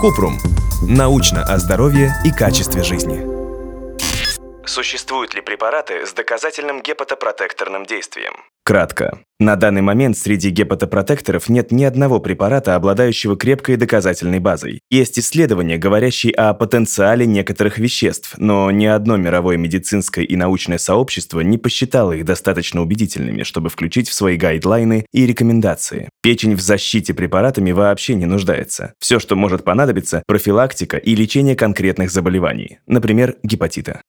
Купрум. Научно о здоровье и качестве жизни. Существуют ли препараты с доказательным гепатопротекторным действием? Кратко. На данный момент среди гепатопротекторов нет ни одного препарата, обладающего крепкой доказательной базой. Есть исследования, говорящие о потенциале некоторых веществ, но ни одно мировое медицинское и научное сообщество не посчитало их достаточно убедительными, чтобы включить в свои гайдлайны и рекомендации. Печень в защите препаратами вообще не нуждается. Все, что может понадобиться – профилактика и лечение конкретных заболеваний, например, гепатита.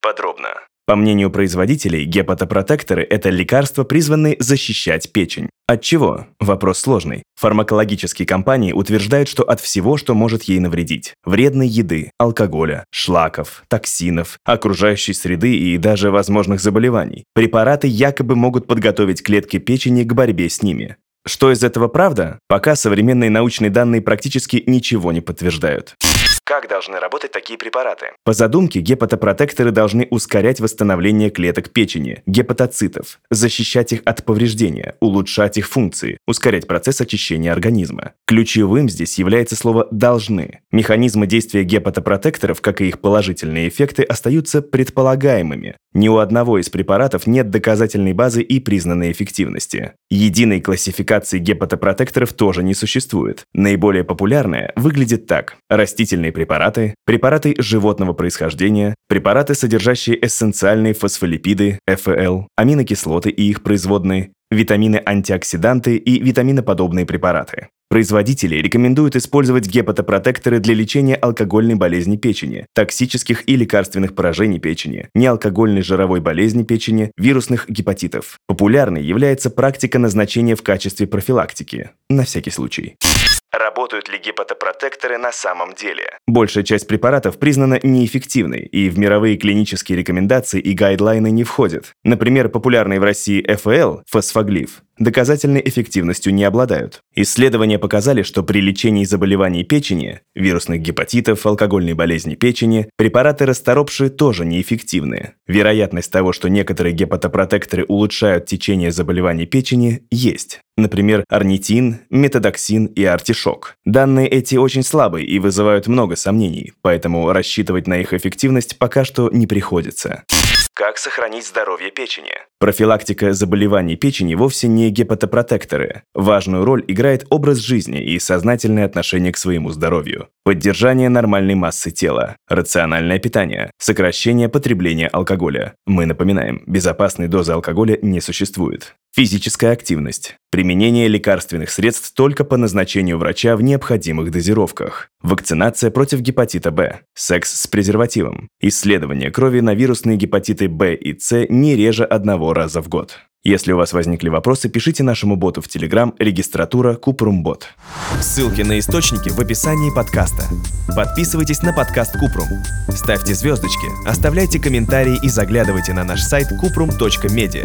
Подробно. По мнению производителей, гепатопротекторы – это лекарства, призванные защищать печень. От чего? Вопрос сложный. Фармакологические компании утверждают, что от всего, что может ей навредить. Вредной еды, алкоголя, шлаков, токсинов, окружающей среды и даже возможных заболеваний. Препараты якобы могут подготовить клетки печени к борьбе с ними. Что из этого правда? Пока современные научные данные практически ничего не подтверждают. Как должны работать такие препараты? По задумке, гепатопротекторы должны ускорять восстановление клеток печени, гепатоцитов, защищать их от повреждения, улучшать их функции, ускорять процесс очищения организма. Ключевым здесь является слово «должны». Механизмы действия гепатопротекторов, как и их положительные эффекты, остаются предполагаемыми. Ни у одного из препаратов нет доказательной базы и признанной эффективности. Единой классификации гепатопротекторов тоже не существует. Наиболее популярная выглядит так. Растительные препараты, препараты животного происхождения, препараты, содержащие эссенциальные фосфолипиды, ФЛ, аминокислоты и их производные, витамины-антиоксиданты и витаминоподобные препараты. Производители рекомендуют использовать гепатопротекторы для лечения алкогольной болезни печени, токсических и лекарственных поражений печени, неалкогольной жировой болезни печени, вирусных гепатитов. Популярной является практика назначения в качестве профилактики, на всякий случай. Работают ли гепатопротекторы на самом деле? Большая часть препаратов признана неэффективной и в мировые клинические рекомендации и гайдлайны не входят. Например, популярный в России ФЛ, фосфоглиф, доказательной эффективностью не обладают. Исследования показали, что при лечении заболеваний печени, вирусных гепатитов, алкогольной болезни печени, препараты расторопшие тоже неэффективны. Вероятность того, что некоторые гепатопротекторы улучшают течение заболеваний печени, есть. Например, орнитин, метадоксин и артишок. Данные эти очень слабые и вызывают много сомнений, поэтому рассчитывать на их эффективность пока что не приходится. Как сохранить здоровье печени? Профилактика заболеваний печени вовсе не гепатопротекторы. Важную роль играет образ жизни и сознательное отношение к своему здоровью. Поддержание нормальной массы тела, рациональное питание, сокращение потребления алкоголя. Мы напоминаем, безопасной дозы алкоголя не существует. Физическая активность. Применение лекарственных средств только по назначению врача в необходимых дозировках. Вакцинация против гепатита Б. Секс с презервативом. Исследование крови на вирусные гепатиты Б и С не реже одного раза в год. Если у вас возникли вопросы, пишите нашему боту в Telegram регистратура Купрумбот. Ссылки на источники в описании подкаста. Подписывайтесь на подкаст Купрум. Ставьте звездочки, оставляйте комментарии и заглядывайте на наш сайт kuprum.media.